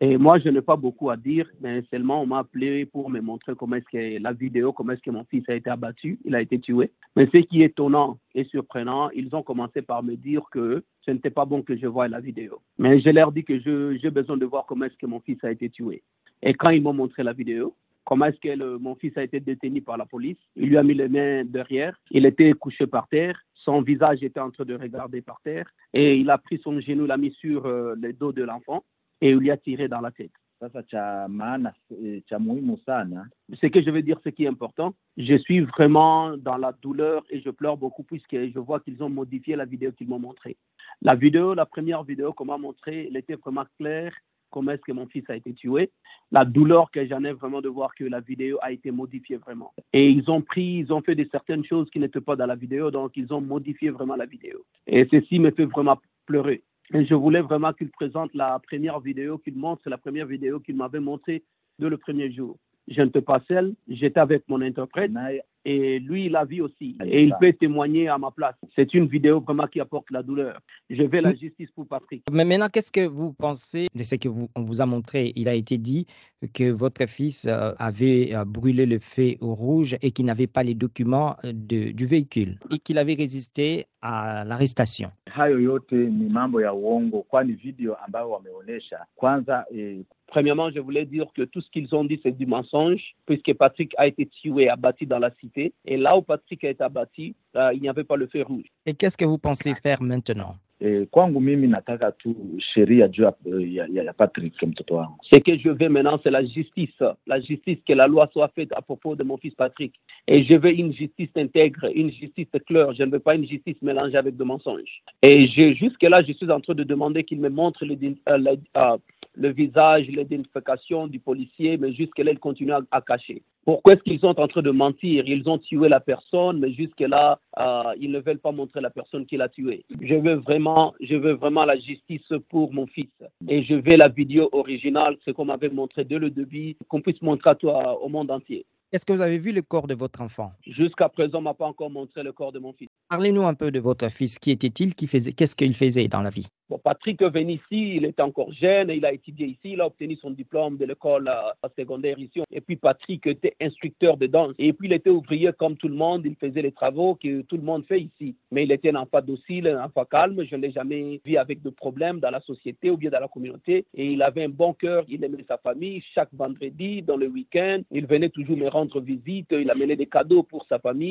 Et moi, je n'ai pas beaucoup à dire, mais seulement on m'a appelé pour me montrer comment est-ce que la vidéo, comment est-ce que mon fils a été abattu, il a été tué. Mais ce qui est étonnant et surprenant, ils ont commencé par me dire que ce n'était pas bon que je voie la vidéo. Mais je leur dis que j'ai besoin de voir comment est-ce que mon fils a été tué. Et quand ils m'ont montré la vidéo, comment est-ce que mon fils a été détenu par la police, il lui a mis les mains derrière, il était couché par terre, son visage était en train de regarder par terre, et il a pris son genou, l'a mis sur euh, le dos de l'enfant, et il lui a tiré dans la tête. eh, Ce que je veux dire, ce qui est important, je suis vraiment dans la douleur et je pleure beaucoup puisque je vois qu'ils ont modifié la vidéo qu'ils m'ont montrée. La vidéo, la première vidéo qu'on m'a montrée, elle était vraiment claire comment est-ce que mon fils a été tué. La douleur que j'en ai vraiment de voir que la vidéo a été modifiée vraiment. Et ils ont pris, ils ont fait de certaines choses qui n'étaient pas dans la vidéo, donc ils ont modifié vraiment la vidéo. Et ceci me fait vraiment pleurer. Et je voulais vraiment qu'ils présentent la première vidéo, qu'ils montrent la première vidéo qu'ils m'avaient montrée de le premier jour. Je n'étais pas seul, j'étais avec mon interprète et lui, il a vu aussi. Et il peut témoigner à ma place. C'est une vidéo vraiment qui apporte la douleur. Je veux la justice pour Patrick. Mais maintenant, qu'est-ce que vous pensez de ce que vous, on vous a montré? Il a été dit que votre fils euh, avait euh, brûlé le feu au rouge et qu'il n'avait pas les documents euh, de- du véhicule et qu'il avait résisté à l'arrestation. Premièrement, je voulais dire que tout ce qu'ils ont dit, c'est du mensonge, puisque Patrick a été tué, abattu dans la cité. Et là où Patrick a été abattu, euh, il n'y avait pas le feu rouge. Et qu'est-ce que vous pensez faire maintenant? Eh, kwangu mimi nataka tu sheria juu ya, ya, Patrick mtoto wangu. Ce que je veux maintenant, c'est la justice. La justice, que la loi soit faite à propos de mon fils Patrick. Et je veux une justice intègre, une justice claire. Je ne veux pas une justice mélangée avec de mensonges. Et je- jusque-là, je suis en train de demander qu'il me montre le, euh, euh, le visage, l'identification du policier, mais jusque-là, il continue à, à cacher. Pourquoi est-ce qu'ils sont en train de mentir? Ils ont tué la personne, mais jusque-là, euh, ils ne veulent pas montrer la personne qui l'a tué. Je veux vraiment, je veux vraiment la justice pour mon fils. Et je veux la vidéo originale, ce qu'on m'avait montré dès le début, qu'on puisse montrer à toi, au monde entier. Est-ce que vous avez vu le corps de votre enfant? Jusqu'à présent, on m'a pas encore montré le corps de mon fils. Parlez-nous un peu de votre fils. Qui était-il? Qu'est-ce qu'il faisait dans la vie? Patrick venu ici, il était encore jeune, il a étudié ici, il a obtenu son diplôme de l'école euh, secondaire ici. Et puis Patrick était instructeur de danse. Et puis il était ouvrier comme tout le monde, il faisait les travaux que tout le monde fait ici. Mais il était un enfant docile, un enfant calme, je ne l'ai jamais vu avec de problèmes dans la société ou bien dans la communauté. Et il avait un bon cœur, il aimait sa famille. Chaque vendredi, dans le week-end, il venait toujours me rendre visite, il amenait des cadeaux pour sa famille.